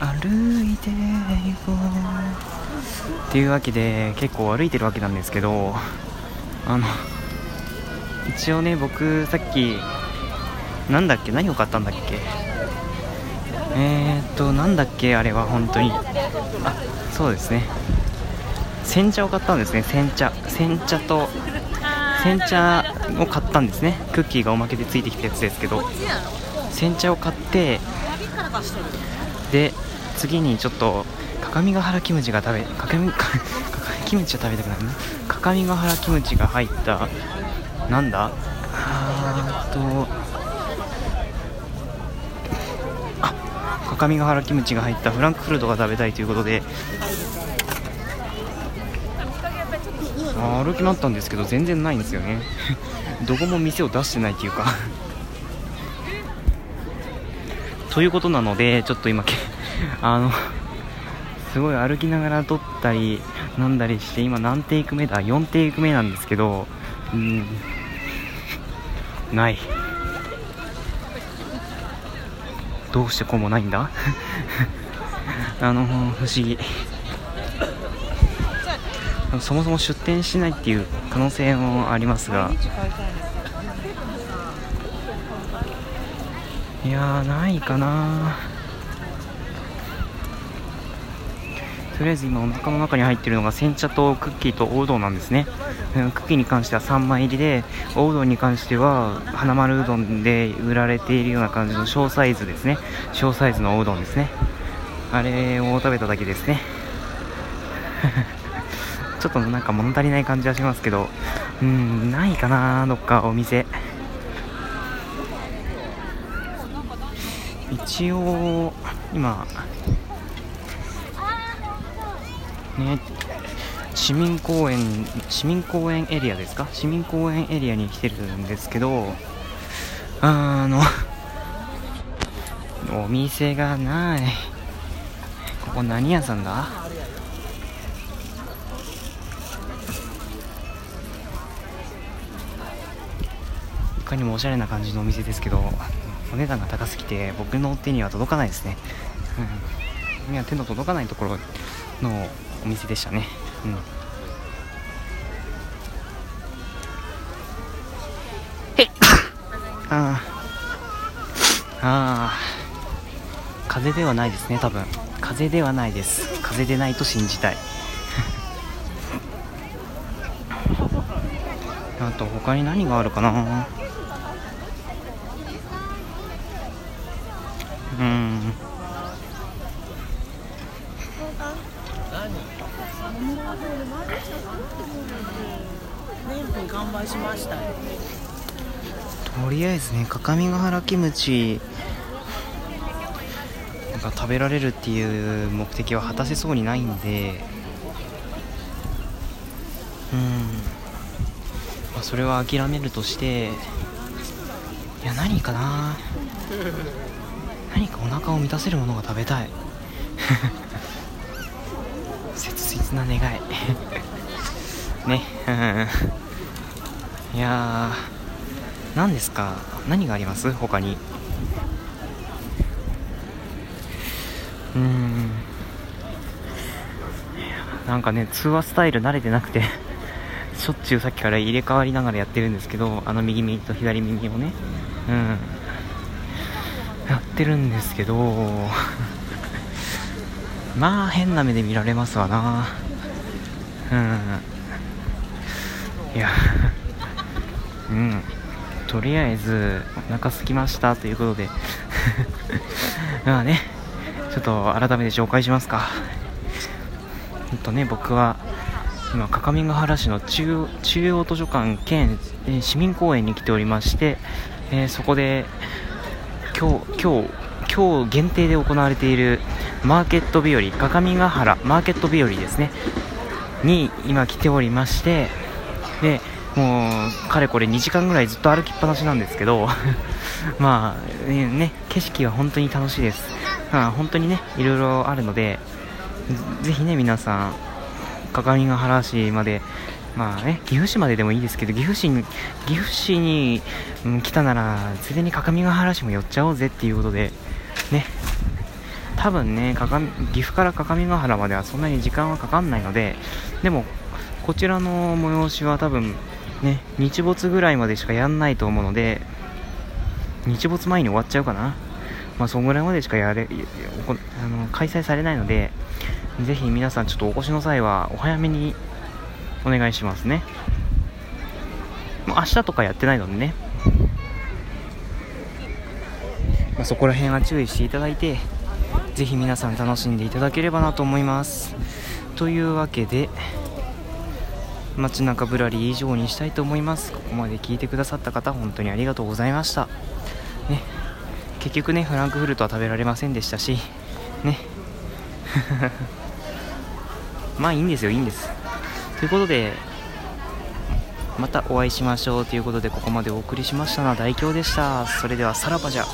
歩いて行こう。っていうわけで結構歩いてるわけなんですけどあの一応ね僕さっきなんだっけ何を買ったんだっけ？えー、っとなんだっけあれは本当に。あそうですね。煎茶を買ったんですね。煎茶。煎茶と煎茶を買ったんですね。クッキーがおまけでついてきたやつですけど。煎茶を買ってで次にちょっと各務原キムチが食べ各務 キムチは食べたくないな。各務原キムチが入ったなんだ？あーとあ各務原キムチが入ったフランクフルトが食べたいということで。歩き回ったんですけど全然ないんですよね。どこも店を出してないっていうかということなのでちょっと今 あのすごい歩きながら撮ったり飲んだりして今何テイク目だ？4テイク目なんですけどうん。ない。どうしてこうもないんだ？あの不思議。そもそも出店しないっていう可能性もありますが。いやないかな。とりあえず今お腹の中に入ってるのが煎茶とクッキーとおうどんなんですね。うんクッキーに関しては3枚入りでおうどんに関しては花丸うどんで売られているような感じの小サイズですね。小サイズのおうどんですね。あれを食べただけですね。ちょっとなんか物足りない感じはしますけど。うんないかなどっかお店。一応今ね市民公園市民公園エリアですか？市民公園エリアに来てるんですけどあの お店がない。ここ何屋さんだ？いかにもおしゃれな感じのお店ですけど。お値段が高すぎて僕の手には届かないですね、うん、には手の届かないところのお店でしたね。うん。あああ風邪ではないですね多分。風邪ではないです。風邪でないと信じたい。あと他に何があるかな？うん。とりあえずね各務原キムチが食べられるっていう目的は果たせそうにないんで。うん、まあ、それは諦めるとして。いや何かな。何かお腹を満たせるものが食べたい。切実な願い。ね。いやー何ですか？何があります？他に。うーん。なんかね通話スタイル慣れてなくてしょっちゅうさっきから入れ替わりながらやってるんですけどあの右耳と左耳をね。うん。やってるんですけど まあ変な目で見られますわな。うん。いやうん。とりあえずお腹空きましたということで。まあねちょっと改めて紹介しますか。えっとね僕は今各務原市の中中央図書館兼、市民公園に来ておりまして、えーそこで今日今日今日限定で行われているマーケット日和各務原マーケット日和ですね。に今来ておりましてでもうかれこれ2時間ぐらいずっと歩きっぱなしなんですけど まあね景色は本当に楽しいです、まあ、本当にねいろいろあるのでぜひね皆さん各務原市までまあね岐阜市まででもいいですけど岐阜市に岐阜市に、うん来たならついでに各務原市も寄っちゃおうぜっていうことでね。多分ね岐阜から各務原まではそんなに時間はかかんないのででもこちらの催しは多分ね日没ぐらいまでしかやんないと思うので日没前に終わっちゃうかな。まあそんぐらいまでしかやれあの開催されないのでぜひ皆さんちょっとお越しの際はお早めにお願いしますね。もう明日とかやってないのでね、まあ、そこら辺は注意していただいてぜひ皆さん楽しんでいただければなと思います。というわけで街中ぶらり以上にしたいと思います。ここまで聞いてくださった方本当にありがとうございました。ね。結局ねフランクフルトは食べられませんでしたしね。まあいいんですよいいんです。ということでまたお会いしましょうということでここまでお送りしましたのは大京でした。それではさらばじゃ。